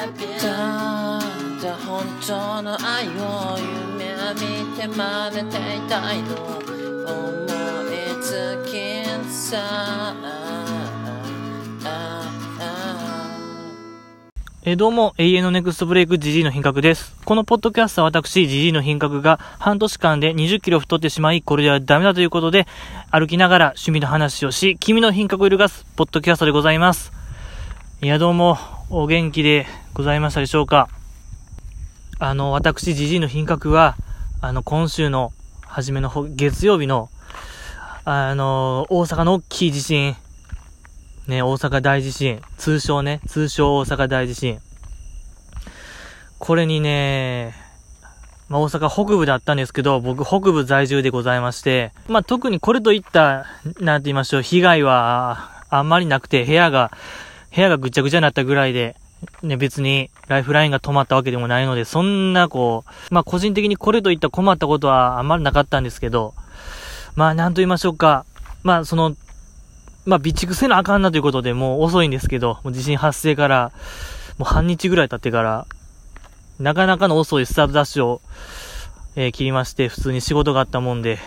ただ本当の愛を夢見て真似ていたいの思いつきさえどうも、永遠のネクストブレイク GG の品格です。このポッドキャストは私、GG の品格が半年間で20キロ太ってしまい、これではダメだということで、歩きながら趣味の話をし、君の品格を揺るがす、ポッドキャストでございます。いや、どうも、お元気でございましたでしょうか？あの、私、GG の品格は、あの、今週の初めの、月曜日の、あの、大阪の大きい地震、ね、大阪大地震。通称ね、通称大阪大地震。これにね、まあ、大阪北部だったんですけど、僕北部在住でございまして、まあ、特にこれといった、なんて言いましょう、被害はあんまりなくて、部屋が、部屋がぐちゃぐちゃになったぐらいで、ね、別にライフラインが止まったわけでもないので、そんなこう、まあ、個人的にこれといった困ったことはあんまりなかったんですけど、まあ、なんと言いましょうか。まあ、その、まあ、備蓄せなあかんなということで、もう遅いんですけど、もう地震発生から、もう半日ぐらい経ってから、なかなかの遅いスタートダッシュを、えー切りまして、普通に仕事があったもんで、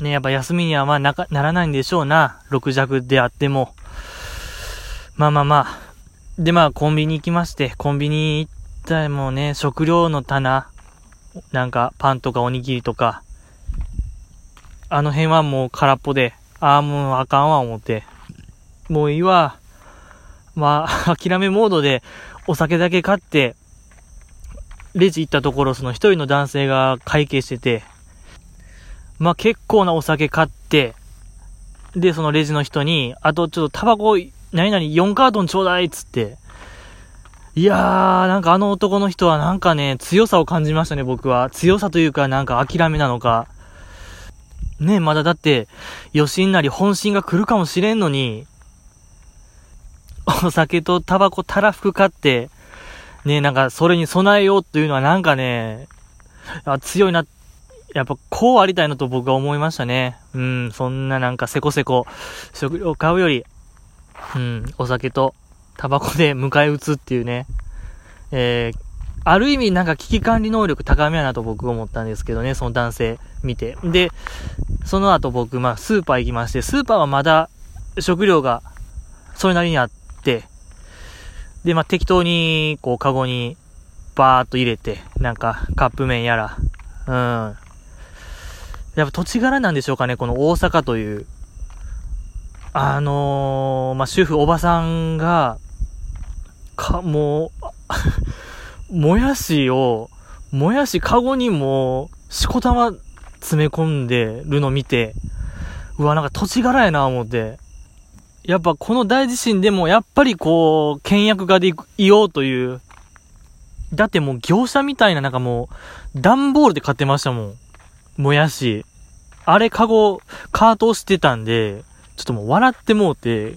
ね、やっぱ休みにはまあなか、ならないんでしょうな。6弱であっても。まあまあまあ。でまあ、コンビニ行きまして、コンビニ行ったらもうね、食料の棚、なんか、パンとかおにぎりとか、あの辺はもう空っぽで、ああ、もうあかんわ、思って。もういいわ。まあ、諦めモードでお酒だけ買って、レジ行ったところ、その一人の男性が会計してて、まあ結構なお酒買って、で、そのレジの人に、あとちょっとタバコ、何々4カートンちょうだいっつって。いやー、なんかあの男の人はなんかね、強さを感じましたね、僕は。強さというか、なんか諦めなのか。ねまだだって、余震なり本心が来るかもしれんのに、お酒とタバコたらふく買って、ねなんかそれに備えようっていうのはなんかね、あ強いな、やっぱこうありたいなと僕は思いましたね。うん、そんななんかせこせこ食料買うより、うん、お酒とタバコで迎え撃つっていうね、えー、ある意味なんか危機管理能力高めやなと僕思ったんですけどね、その男性見て。で、その後僕、まあ、スーパー行きまして、スーパーはまだ食料がそれなりにあって、で、まあ、適当に、こう、カゴにバーっと入れて、なんか、カップ麺やら、うん。やっぱ土地柄なんでしょうかね、この大阪という。あのー、まあ、主婦、おばさんが、か、もう、もやしを、もやしカゴにも、しこたま詰め込んでるの見て、うわ、なんか土地柄やな思って。やっぱこの大地震でもやっぱりこう、倹約家でいいようという。だってもう業者みたいななんかもう、段ボールで買ってましたもん。もやし。あれカゴ、カートをしてたんで、ちょっともう笑ってもうて、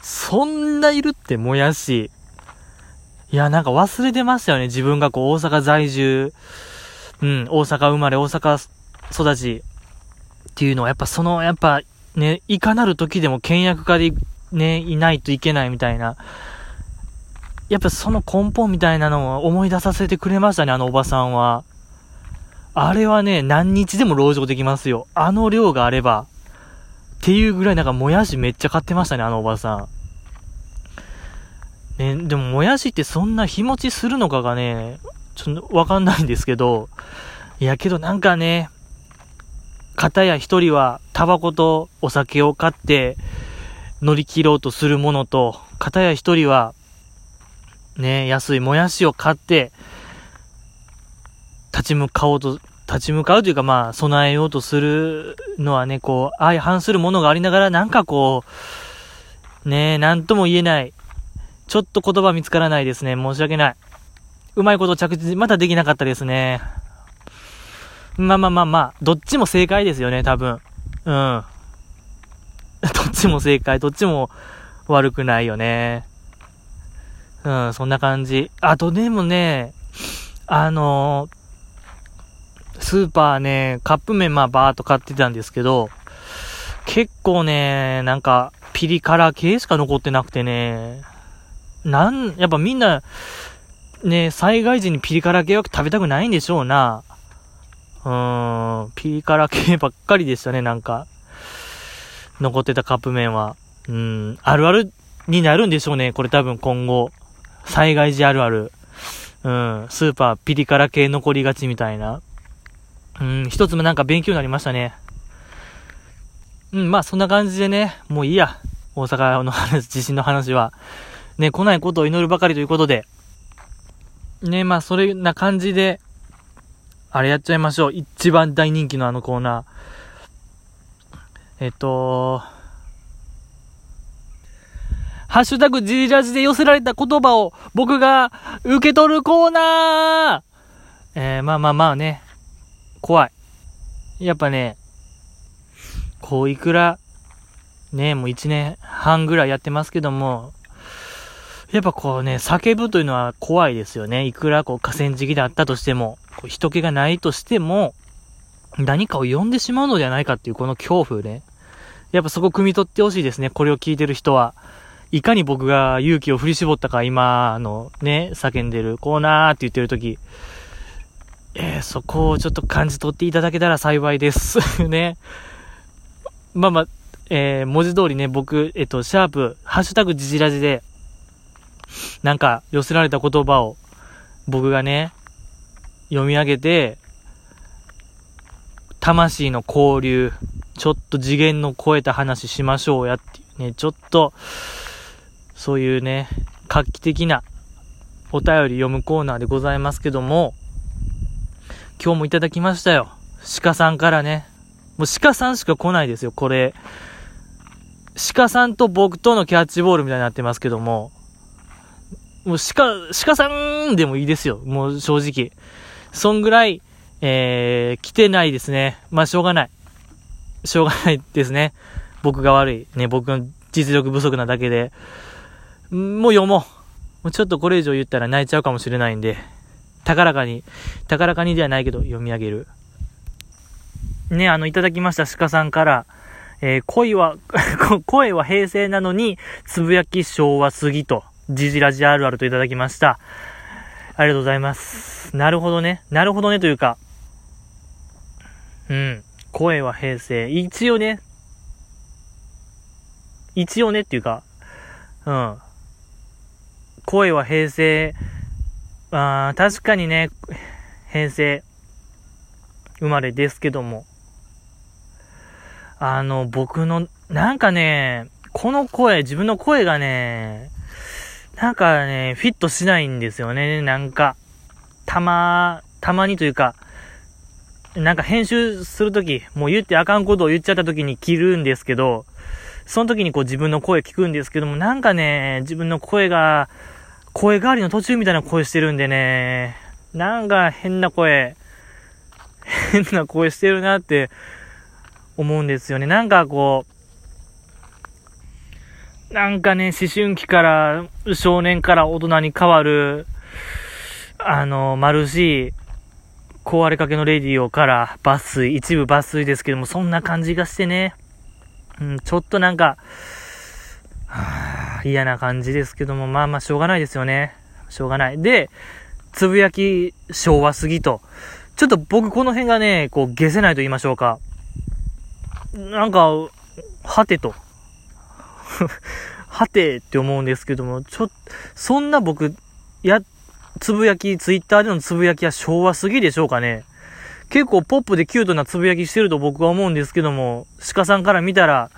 そんないるってもやし。いや、なんか忘れてましたよね。自分がこう大阪在住、うん、大阪生まれ、大阪育ちっていうのは、やっぱその、やっぱね、いかなる時でも倹約家でね、いないといけないみたいな。やっぱその根本みたいなのを思い出させてくれましたね、あのおばさんは。あれはね、何日でも籠城できますよ。あの量があれば。っていうぐらいなんかもやしめっちゃ買ってましたね、あのおばさん。ね、でももやしってそんな日持ちするのかがね、ちょっとわかんないんですけど、いやけどなんかね、片や一人はタバコとお酒を買って乗り切ろうとするものと、片や一人はね、安いもやしを買って立ち向かおうと、立ち向かうというかまあ備えようとするのはね、こう相反するものがありながらなんかこう、ねえ、なんとも言えない。ちょっと言葉見つからないですね。申し訳ない。うまいこと着地、まだできなかったですね。まあまあまあまあ、どっちも正解ですよね、多分。うん。どっちも正解、どっちも悪くないよね。うん、そんな感じ。あとでもね、あのスーパーね、カップ麺まあバーっと買ってたんですけど、結構ね、なんか、ピリ辛系しか残ってなくてね、なん、やっぱみんな、ね、災害時にピリ辛系は食べたくないんでしょうな。うーん、ピリ辛系ばっかりでしたね、なんか。残ってたカップ麺は。うん、あるあるになるんでしょうね、これ多分今後。災害時あるある。うん、スーパーピリ辛系残りがちみたいな。うん、一つもなんか勉強になりましたね。うん、まあそんな感じでね、もういいや。大阪の話、地震の話は。ね、来ないことを祈るばかりということで。ね、まあそれな感じで、あれやっちゃいましょう。一番大人気のあのコーナー。えっと、ハッシュタグジリラジで寄せられた言葉を僕が受け取るコーナーえー、まあまあまあね、怖い。やっぱね、こういくら、ね、もう一年半ぐらいやってますけども、やっぱこうね、叫ぶというのは怖いですよね。いくらこう河川敷であったとしても、こう人気がないとしても、何かを呼んでしまうのではないかっていうこの恐怖ね。やっぱそこ汲み取ってほしいですね。これを聞いてる人は。いかに僕が勇気を振り絞ったか、今のね、叫んでるコーナーって言ってる時、えー、そこをちょっと感じ取っていただけたら幸いです。ね。まあまあ、えー、文字通りね、僕、えっと、シャープ、ハッシュタグジジラジで、なんか寄せられた言葉を僕がね、読み上げて、魂の交流、ちょっと次元の超えた話しましょうやっていうね、ちょっと、そういうね、画期的なお便り読むコーナーでございますけども、今日もいただきましたよ。鹿さんからね。もう鹿さんしか来ないですよ、これ。鹿さんと僕とのキャッチボールみたいになってますけども、もう鹿、鹿さんでもいいですよ、もう正直。そんぐらい、えー、来てないですね。まあ、しょうがない。しょうがないですね。僕が悪い。ね、僕の実力不足なだけで。もう読もう。もうちょっとこれ以上言ったら泣いちゃうかもしれないんで、高らかに、高らかにではないけど読み上げる。ね、あの、いただきました鹿さんから、えー、恋は、声は平成なのに、つぶやき昭和すぎと、じじらじあるあるといただきました。ありがとうございます。なるほどね。なるほどねというか、うん。声は平成。一応ね、一応ねっていうか、うん。声は平成、あ確かにね、平成生まれですけども、あの、僕の、なんかね、この声、自分の声がね、なんかね、フィットしないんですよね、なんか。たま、たまにというか、なんか編集するとき、もう言ってあかんことを言っちゃったときに切るんですけど、その時にこう自分の声聞くんですけども、なんかね、自分の声が、声変わりの途中みたいな声してるんでね、なんか変な声、変な声してるなって思うんですよね。なんかこう、なんかね、思春期から少年から大人に変わる、あの、マルシー、壊れかけのレディオから抜粋、一部抜粋ですけども、そんな感じがしてね、うん、ちょっとなんか、は嫌な感じですけども、まあまあしょうがないですよね。しょうがない。で、つぶやき昭和すぎと。ちょっと僕この辺がね、こう、消せないと言いましょうか。なんか、はてと。はてって思うんですけども、ちょ、そんな僕、や、つぶやき、ツイッターでのつぶやきは昭和すぎでしょうかね。結構ポップでキュートなつぶやきしてると僕は思うんですけども、鹿さんから見たら、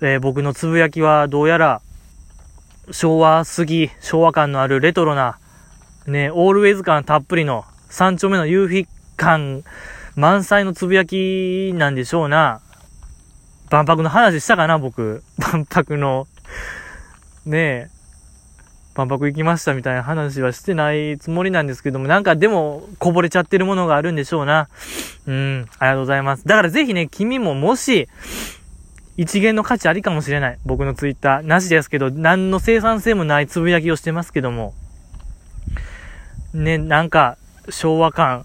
えー、僕のつぶやきはどうやら、昭和すぎ、昭和感のあるレトロな、ね、オールウェイズ感たっぷりの、三丁目の夕日感満載のつぶやきなんでしょうな。万博の話したかな、僕。万博の、ねえ、万博行きましたみたいな話はしてないつもりなんですけども、なんかでもこぼれちゃってるものがあるんでしょうな。うん、ありがとうございます。だからぜひね、君ももし、一元の価値ありかもしれない。僕のツイッター。なしですけど、何の生産性もないつぶやきをしてますけども。ね、なんか、昭和感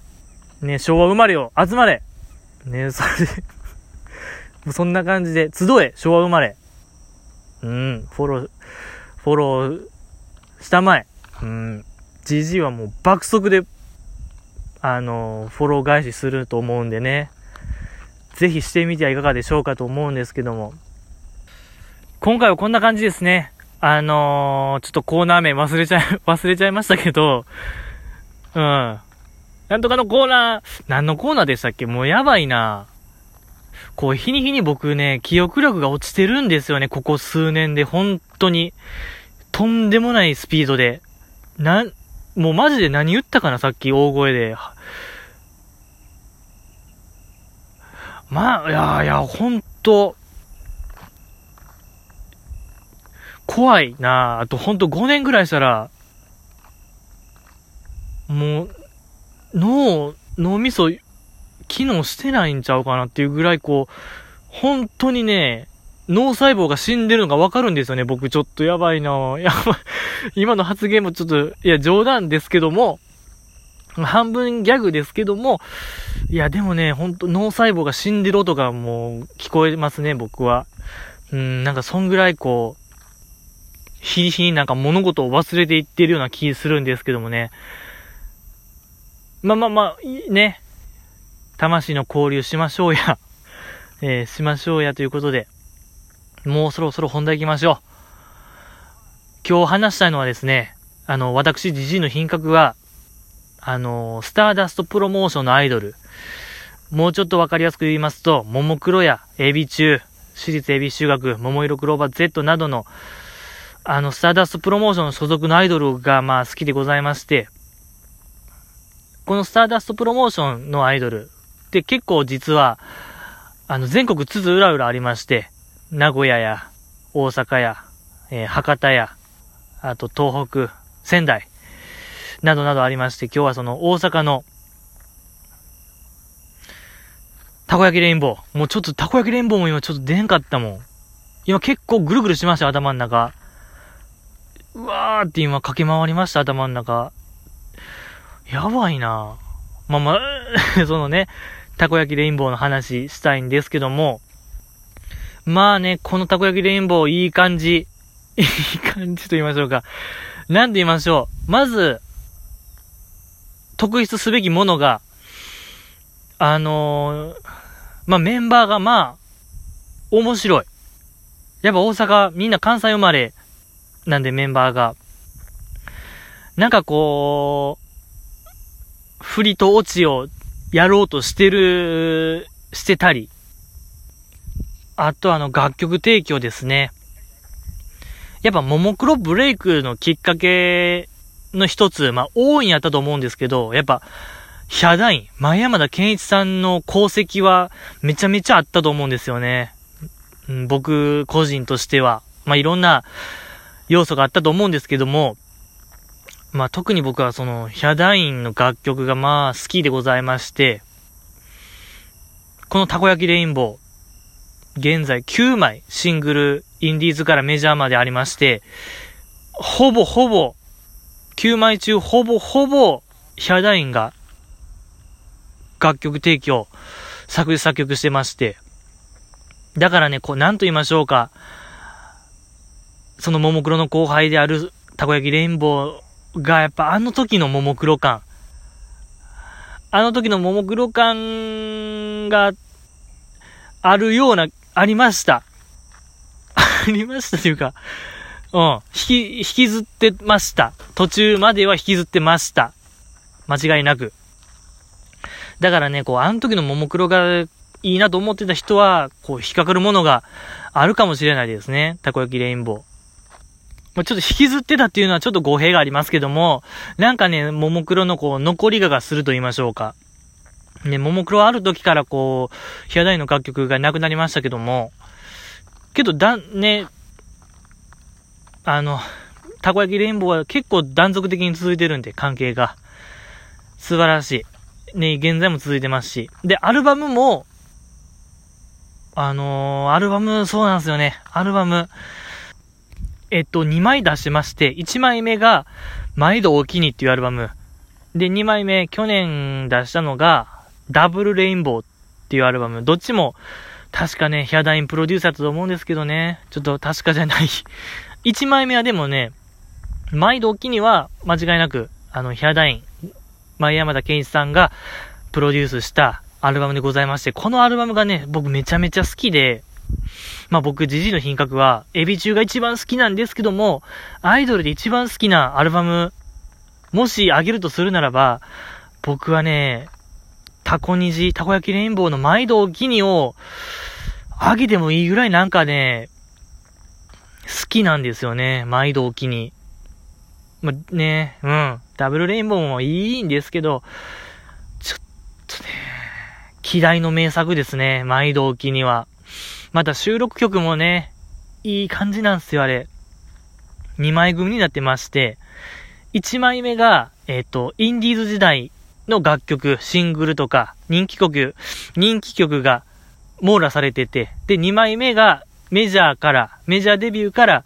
ね、昭和生まれよ、集まれね、それで もうそんな感じで、集え、昭和生まれ。うん、フォロー、フォローしたまえ。うん、GG はもう爆速で、あの、フォロー返しすると思うんでね。ぜひしてみてはいかがでしょうかと思うんですけども。今回はこんな感じですね。あのー、ちょっとコーナー名忘れちゃい、忘れちゃいましたけど、うん。なんとかのコーナー、何のコーナーでしたっけ？もうやばいな。こう、日に日に僕ね、記憶力が落ちてるんですよね、ここ数年で、本当に。とんでもないスピードで。な、もうマジで何言ったかな、さっき大声で。まあ、いやいや、ほんと、怖いなあとほんと5年ぐらいしたら、もう、脳、脳みそ、機能してないんちゃうかなっていうぐらいこう、本当にね、脳細胞が死んでるのがわかるんですよね。僕ちょっとやばいなやばい。今の発言もちょっと、いや冗談ですけども、半分ギャグですけども、いやでもね、ほんと脳細胞が死んでる音がもう聞こえますね、僕は。うん、なんかそんぐらいこう、日に日になんか物事を忘れていってるような気するんですけどもね。まあまあまあ、ね。魂の交流しましょうや。えー、しましょうやということで、もうそろそろ本題行きましょう。今日話したいのはですね、あの、私、ジジイの品格は、あの、スターダストプロモーションのアイドル、もうちょっとわかりやすく言いますと、ももクロやエビ中、私立エビ修学、桃色クローバー Z などの、あの、スターダストプロモーションの所属のアイドルが、まあ、好きでございまして、このスターダストプロモーションのアイドルって結構実は、あの、全国津々浦々ありまして、名古屋や、大阪や、えー、博多や、あと東北、仙台、などなどありまして、今日はその大阪の、たこ焼きレインボー。もうちょっとたこ焼きレインボーも今ちょっと出んかったもん。今結構ぐるぐるしました、頭の中。うわーって今駆け回りました、頭の中。やばいなまあまあ そのね、たこ焼きレインボーの話したいんですけども、まあね、このたこ焼きレインボーいい感じ。いい感じと言いましょうか。なんて言いましょう。まず、特筆すべきものが、あのー、まあメンバーがまあ、面白い。やっぱ大阪、みんな関西生まれなんでメンバーが。なんかこう、振りとオチをやろうとしてる、してたり。あとあの楽曲提供ですね。やっぱももクロブレイクのきっかけの一つ、まあ多いんやったと思うんですけど、やっぱ、ヒャダイン、前山田健一さんの功績はめちゃめちゃあったと思うんですよね。うん、僕個人としては。まあいろんな要素があったと思うんですけども、まあ特に僕はそのヒャダインの楽曲がまあ好きでございまして、このたこ焼きレインボー、現在9枚シングル、インディーズからメジャーまでありまして、ほぼほぼ、9枚中ほぼほぼ、ヒャダインが楽曲提供、作詞作曲してまして、だからね、こう、なんと言いましょうか、そのももクロの後輩であるたこ焼きレインボーがやっぱあの時のももクロ感、あの時のももクロ感があるような、ありました。ありましたというか、うん、引き、引きずってました。途中までは引きずってました。間違いなく。だからね、こう、あの時のももクロがいいなと思ってた人は、こう、引っかかるものがあるかもしれないですね。たこ焼きレインボー。ま、ちょっと引きずってたっていうのはちょっと語弊がありますけども、なんかね、ももクロのこう、残りががすると言いましょうか。ね、ももクロある時からこう、ヒアダイの楽曲がなくなりましたけども、けどだ、ね、あの、たこ焼きレインボーは結構断続的に続いてるんで、関係が。素晴らしい。ね、現在も続いてますし。で、アルバムも、あのー、アルバム、そうなんですよね。アルバム、えっと、2枚出しまして、1枚目が、毎度お気にっていうアルバム。で、2枚目、去年出したのが、ダブルレインボーっていうアルバム。どっちも、確かね、ヒアダインプロデューサーだと思うんですけどね。ちょっと確かじゃない。1枚目はでもね、毎度おきには間違いなく、あの、ヒアダイン、前山田健一さんがプロデュースしたアルバムでございまして、このアルバムがね、僕めちゃめちゃ好きで、まあ僕、ジジイの品格は、エビ中が一番好きなんですけども、アイドルで一番好きなアルバム、もしあげるとするならば、僕はね、タコ虹、たこ焼きレインボーの毎度おきにを、あげてもいいぐらいなんかね、好きなんですよね。毎度おきに。ま、ね、うん。ダブルレインボーもいいんですけど、ちょっとね、希代の名作ですね。毎度おきには。また収録曲もね、いい感じなんですよ、あれ。2枚組になってまして、1枚目が、えっ、ー、と、インディーズ時代の楽曲、シングルとか、人気曲、人気曲が網羅されてて、で、2枚目がメジャーから、メジャーデビューから、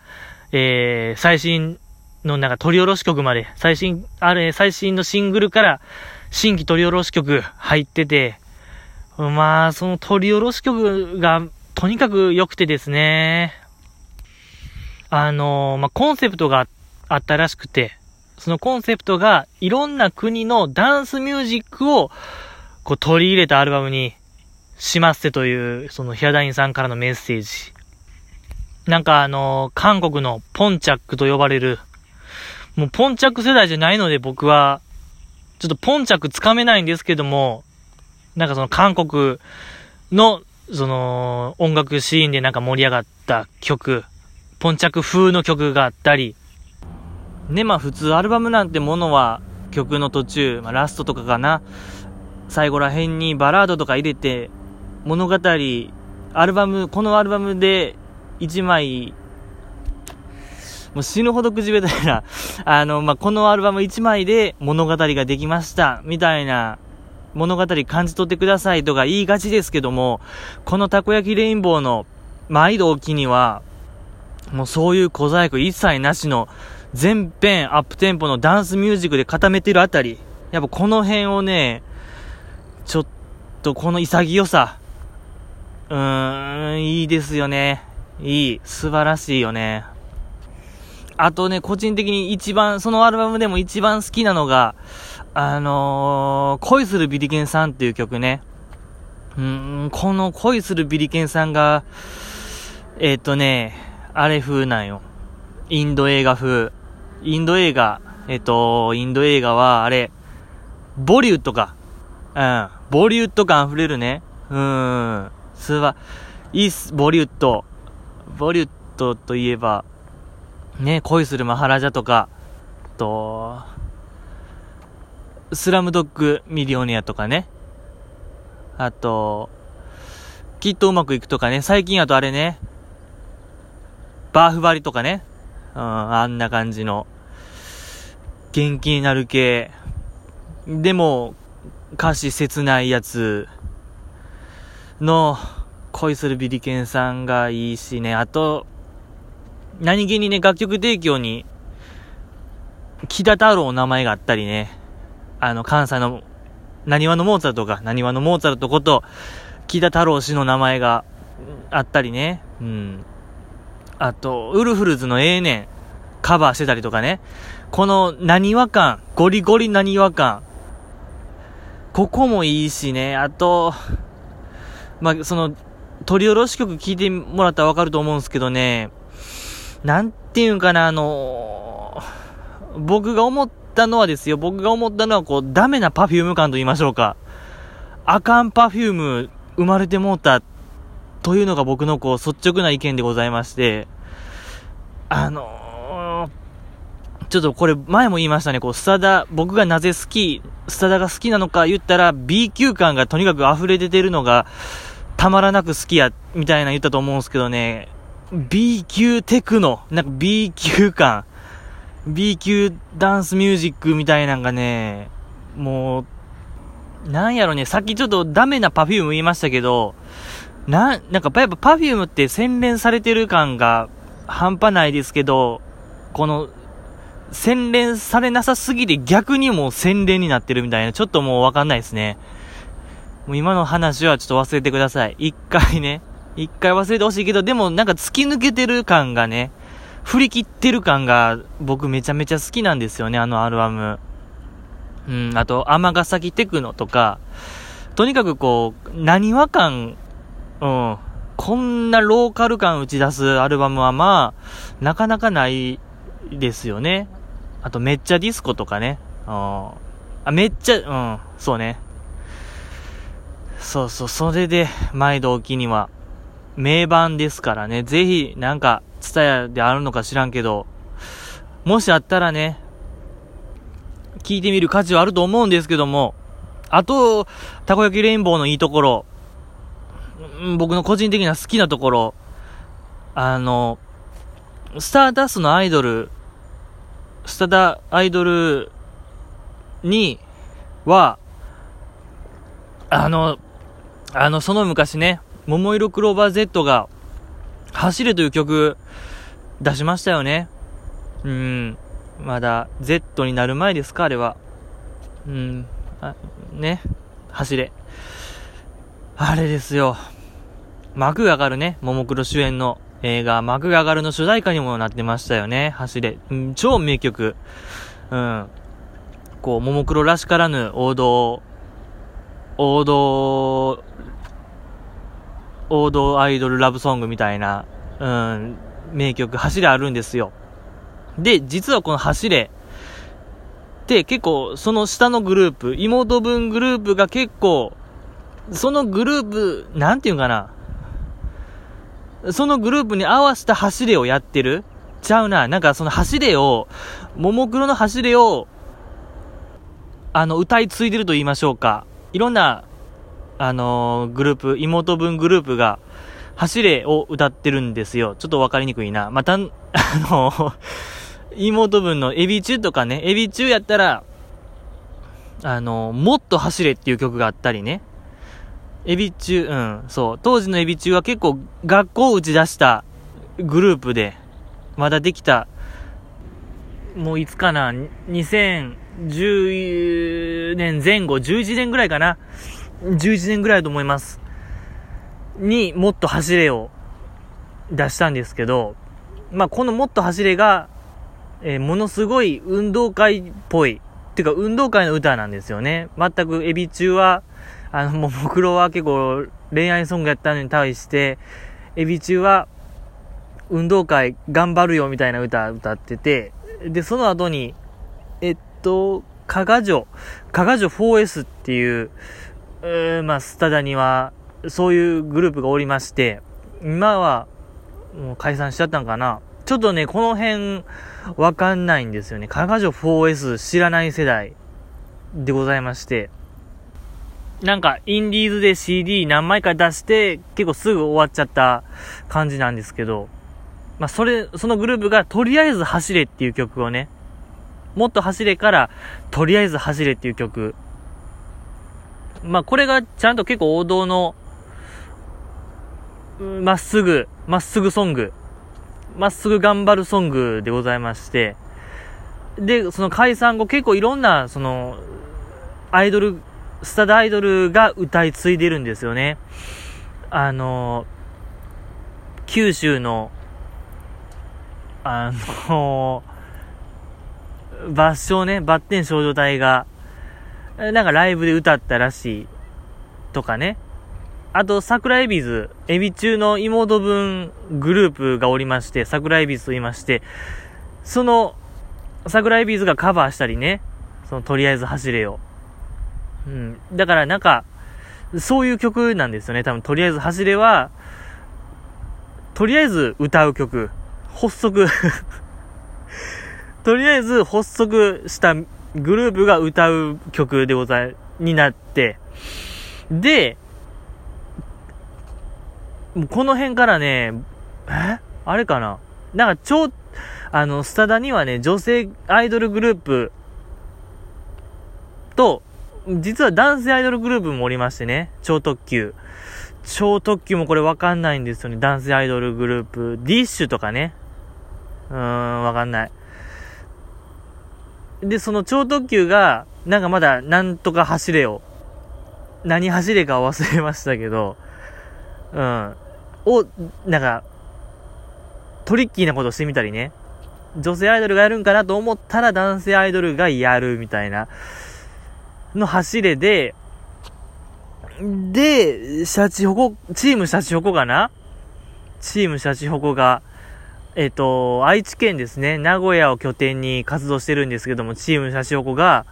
えー、最新のなんか取り下ろし曲まで、最新、あれ、最新のシングルから新規取り下ろし曲入ってて、まあ、その取り下ろし曲がとにかく良くてですね、あのー、まあ、コンセプトがあったらしくて、そのコンセプトがいろんな国のダンスミュージックをこう取り入れたアルバムにしますせという、そのヒアダインさんからのメッセージ。なんかあの、韓国のポンチャックと呼ばれる、もうポンチャック世代じゃないので僕は、ちょっとポンチャックつかめないんですけども、なんかその韓国の、その、音楽シーンでなんか盛り上がった曲、ポンチャック風の曲があったり、ね、まあ普通アルバムなんてものは曲の途中、まあラストとかかな、最後ら辺にバラードとか入れて、物語、アルバム、このアルバムで1枚、もう死ぬほど口下手いな、あの、まあ、このアルバム1枚で物語ができました、みたいな。物語感じ取ってくださいとか言いがちですけども、このたこ焼きレインボーの毎度おきには、もうそういう小細工一切なしの全編アップテンポのダンスミュージックで固めてるあたり、やっぱこの辺をね、ちょっとこの潔さ、うーん、いいですよね。いい。素晴らしいよね。あとね、個人的に一番、そのアルバムでも一番好きなのが、あのー、恋するビリケンさんっていう曲ね。うん、この恋するビリケンさんが、えっ、とね、あれ風なんよ。インド映画風。インド映画、えっ、と、インド映画は、あれ、ボリュッドか。うん、ボリュッド感溢れるね。うん。すば、いいっす、ボリュッド。ボリュッドといえば、ね、恋するマハラジャとか、と、スラムドッグミリオネアとかね。あと、きっとうまくいくとかね。最近あとあれね、バーフバリとかね。うん、あんな感じの、元気になる系。でも、歌詞切ないやつの、恋するビリケンさんがいいしね。あと、何気にね、楽曲提供に、木田太郎の名前があったりね。あの、関西の、何話のモーツァルトか、何話のモーツァルトこと、木田太郎氏の名前があったりね。うん。あと、ウルフルズのええねん、カバーしてたりとかね。この、なにわ感、ゴリゴリなにわ感。ここもいいしね。あと、まあ、その、録り下ろし曲聴いてもらったらわかると思うんですけどね。なんていうんかな、あのー、僕が思ったのはですよ、僕が思ったのは、こう、ダメなパフューム感と言いましょうか。あかんパフューム生まれてもうたというのが僕のこう、率直な意見でございまして、あのー、ちょっとこれ前も言いましたね、こう、スタダ、僕がなぜ好き、スタダが好きなのか言ったら B 級感がとにかく溢れ出てるのがたまらなく好きや、みたいな言ったと思うんですけどね、B 級テクノ、なんか B 級感、B 級ダンスミュージックみたいなんがね、もう、なんやろね、さっきちょっとダメな Perfume 言いましたけど、な、なんかやっぱ Perfume って洗練されてる感が半端ないですけど、この、洗練されなさすぎて逆にもう洗練になってるみたいな、ちょっともうわかんないですね。もう今の話はちょっと忘れてください。一回ね。一回忘れてほしいけど、でもなんか突き抜けてる感がね、振り切ってる感が僕めちゃめちゃ好きなんですよね、あのアルバム。うん、あと、尼崎テクノとか、とにかくこう、何和感、うん、こんなローカル感打ち出すアルバムはまあ、なかなかないですよね。あと、めっちゃディスコとかね。うんあ、めっちゃ、うん、そうね。そうそう、それで、毎度お気には、名盤ですからね、ぜひ、なんか、ツタヤであるのか知らんけど、もしあったらね、聞いてみる価値はあると思うんですけども、あと、たこ焼きレインボーのいいところ、僕の個人的な好きなところ、あの、スターダスのアイドル、スタダアイドルには、あの、あの、その昔ね、桃色クローバー Z が、走れという曲、出しましたよね。うん。まだ、Z になる前ですか、あれは。うん。あ、ね。走れ。あれですよ。幕が上がるね、ももクロ主演の映画、幕が上がるの主題歌にもなってましたよね。走れ。うん、超名曲。うん。こう、ももクロらしからぬ王道、王道、王道アイドルラブソングみたいな、うん、名曲、走れあるんですよ。で、実はこの走れって結構その下のグループ、妹分グループが結構、そのグループ、なんていうかな。そのグループに合わせた走れをやってるちゃうな。なんかその走れを、ももクロの走れを、あの、歌い継いでると言いましょうか。いろんな、あのー、グループ、妹分グループが、走れを歌ってるんですよ。ちょっとわかりにくいな。また、あのー、妹分のエビ中とかね、エビ中やったら、あのー、もっと走れっていう曲があったりね。エビ中、うん、そう。当時のエビ中は結構学校を打ち出したグループで、まだできた、もういつかな、2010年前後、11年ぐらいかな？11年ぐらいだと思います。にもっと走れを出したんですけど、まあ、このもっと走れが、えー、ものすごい運動会っぽい、っていうか運動会の歌なんですよね。全くエビ中は、あの、ももクロは結構恋愛ソングやったのに対して、エビ中は運動会頑張るよみたいな歌歌ってて、で、その後に、えっと、加賀女、加賀女 4S っていう、うまあ、スタダには、そういうグループがおりまして、今は、もう解散しちゃったんかな。ちょっとね、この辺、わかんないんですよね。加賀女 4S 知らない世代でございまして。なんか、インディーズで CD 何枚か出して、結構すぐ終わっちゃった感じなんですけど、まあ、それ、そのグループが、とりあえず走れっていう曲をね、もっと走れから、とりあえず走れっていう曲。まあ、これがちゃんと結構王道の、まっすぐ、まっすぐソング、まっすぐ頑張るソングでございまして、で、その解散後結構いろんな、その、アイドル、スタダアイドルが歌い継いでるんですよね。あの、九州の、あの、バッショね、バッテン少女隊が、なんかライブで歌ったらしい、とかね。あと、桜エビズ、エビ中の妹分グループがおりまして、桜エビズと言いまして、その、桜エビズがカバーしたりね、その、とりあえず走れよ。うん。だからなんか、そういう曲なんですよね。多分、とりあえず走れは、とりあえず歌う曲。発足 とりあえず発足したグループが歌う曲でござい、になって、で、この辺からね、え？あれかな？なんか超、あの、スタダにはね、女性アイドルグループと、実は男性アイドルグループもおりましてね、超特急。超特急もこれわかんないんですよね、男性アイドルグループ。ディッシュとかね。うーん、わかんない。で、その超特急が、なんかまだ、なんとか走れを、何走れか忘れましたけど、うん。を、なんか、トリッキーなことしてみたりね。女性アイドルがやるんかなと思ったら男性アイドルがやるみたいな、の走れで、で、シャチホコ、チームシャチホコかな？チームシャチホコが、えっ、と、愛知県ですね、名古屋を拠点に活動してるんですけども、チームシャチホコが、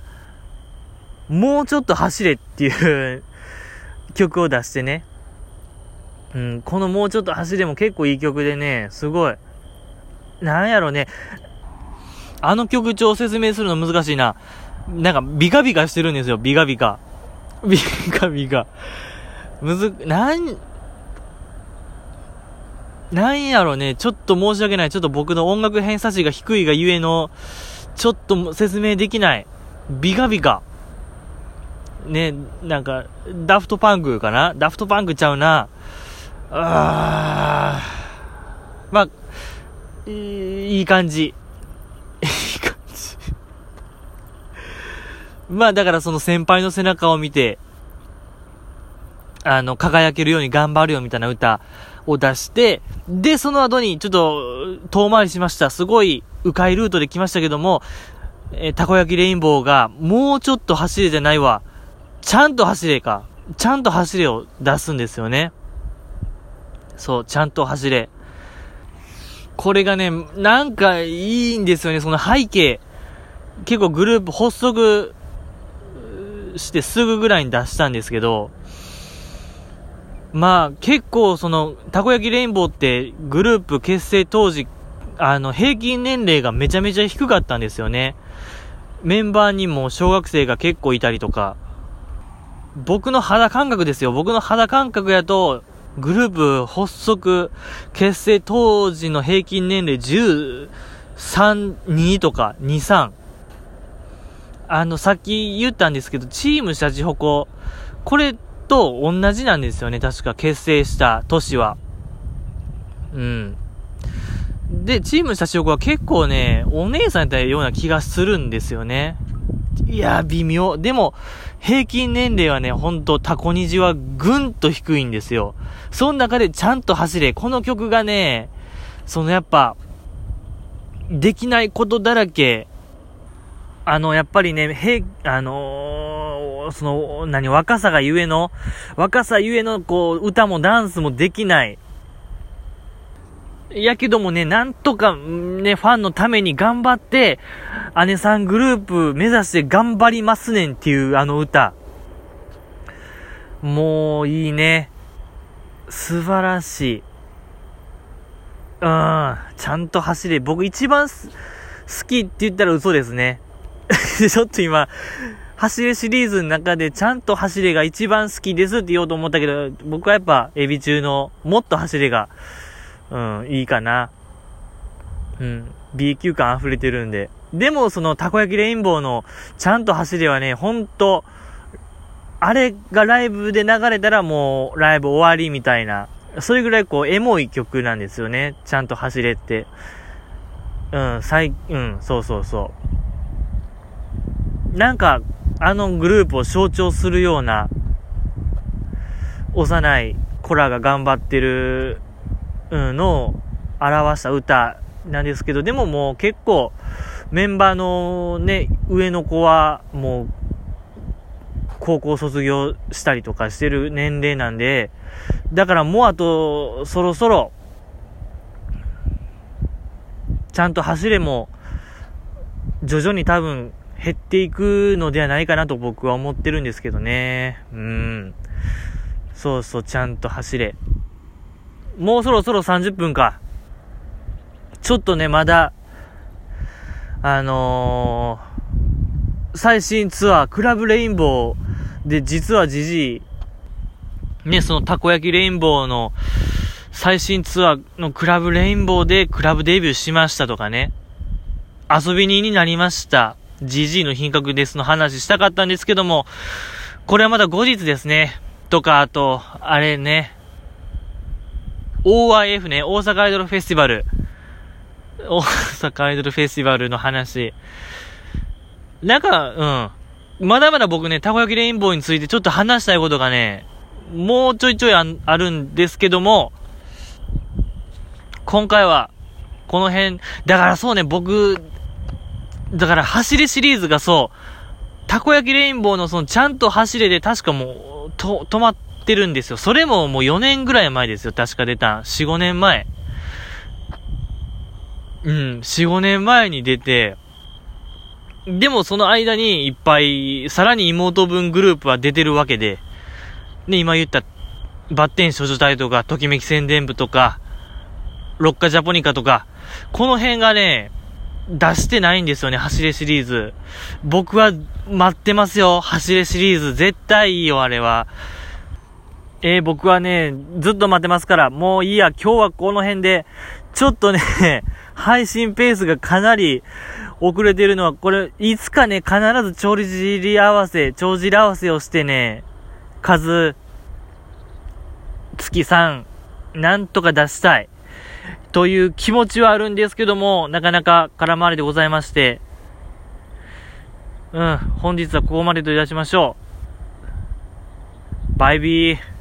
もうちょっと走れっていう 曲を出してね、うん、このもうちょっと走れも結構いい曲でね、すごい。なんやろね、あの曲調説明するの難しいな。なんか、ビカビカしてるんですよ、ビカビカ。ビカビカ。むず、なん、なんやろね、ちょっと申し訳ない。ちょっと僕の音楽偏差値が低いがゆえの、ちょっと説明できない。ビカビカ。ね、なんか、ダフトパンクかな？ダフトパンクちゃうな。あー。まあ、いい感じ。いい感じ。まあだからその先輩の背中を見て、あの、輝けるように頑張るよみたいな歌を出して、で、その後にちょっと遠回りしました。すごい迂回ルートで来ましたけども、えー、たこ焼きレインボーがもうちょっと走れじゃないわ。ちゃんと走れか。ちゃんと走れを出すんですよね。そう、ちゃんと走れ。これがね、なんかいいんですよね、その背景。結構グループ発足してすぐぐらいに出したんですけど、まあ結構その、たこ焼きレインボーってグループ結成当時、あの平均年齢がめちゃめちゃ低かったんですよね。メンバーにも小学生が結構いたりとか、僕の肌感覚ですよ。僕の肌感覚やと、グループ発足、結成当時の平均年齢13、2とか、2、3。あの、さっき言ったんですけど、チームシャチホコ、これと同じなんですよね、確か結成した年は。うん。で、チームシャチホコは結構ね、お姉さんやったような気がするんですよね。いや、微妙。でも、平均年齢はね、ほんとタコニジはぐんと低いんですよ。その中でちゃんと走れ。この曲がね、そのやっぱ、できないことだらけ。あの、やっぱりね、へ、あのー、その、何、若さがゆえの、若さゆえの、こう、歌もダンスもできない。やけどもね、なんとか、ね、ファンのために頑張って、姉さんグループ目指して頑張りますねんっていうあの歌。もういいね。素晴らしい。うん。ちゃんと走れ。僕一番好きって言ったら嘘ですね。ちょっと今、走れシリーズの中でちゃんと走れが一番好きですって言おうと思ったけど、僕はやっぱエビ中のもっと走れがうん、いいかな。うん、B 級感溢れてるんで。でも、その、たこ焼きレインボーの、ちゃんと走りはね、ほんと、あれがライブで流れたらもう、ライブ終わりみたいな、それぐらいこう、エモい曲なんですよね。ちゃんと走れって。うん、最、うん、そうそうそう。なんか、あのグループを象徴するような、幼い子らが頑張ってるのを表した歌なんですけど、でももう結構メンバーのね、上の子はもう高校卒業したりとかしてる年齢なんで、だからもうあとそろそろちゃんと走れも徐々に多分減っていくのではないかなと僕は思ってるんですけどね。うん。そうそう、ちゃんと走れ。もうそろそろ30分か。ちょっとね、まだ、あのー、最新ツアー、クラブレインボーで、実はじじい、ね、そのたこ焼きレインボーの最新ツアーのクラブレインボーでクラブデビューしましたとかね、遊び人になりました。GG の品格ですの話したかったんですけども、これはまだ後日ですね。とか、あと、あれね、OIF ね、大阪アイドルフェスティバル。大阪アイドルフェスティバルの話。なんか、うん。まだまだ僕ね、たこ焼きレインボーについてちょっと話したいことがね、もうちょいちょいああるんですけども、今回は、この辺、だからそうね、僕、だから走れシリーズがそう、たこ焼きレインボーのそのちゃんと走れで確かもう、と、止まってるんですよ。それももう4年ぐらい前ですよ。確か出た。4、5年前。うん、4、5年前に出て、でもその間にいっぱい、さらに妹分グループは出てるわけで、ね、今言った、バッテン少女隊とか、ときめき宣伝部とか、ロッカジャポニカとか、この辺がね、出してないんですよね、走れシリーズ。僕は待ってますよ、走れシリーズ。絶対いいよ、あれは。えー、僕はね、ずっと待ってますから、もういいや、今日はこの辺で、ちょっとね、配信ペースがかなり遅れてるのは、これ、いつかね、必ず調理尻合わせ、帳尻合わせをしてね、数、月3、なんとか出したい。という気持ちはあるんですけども、なかなか空回りでございまして、うん、本日はここまでといたしましょう。バイビー。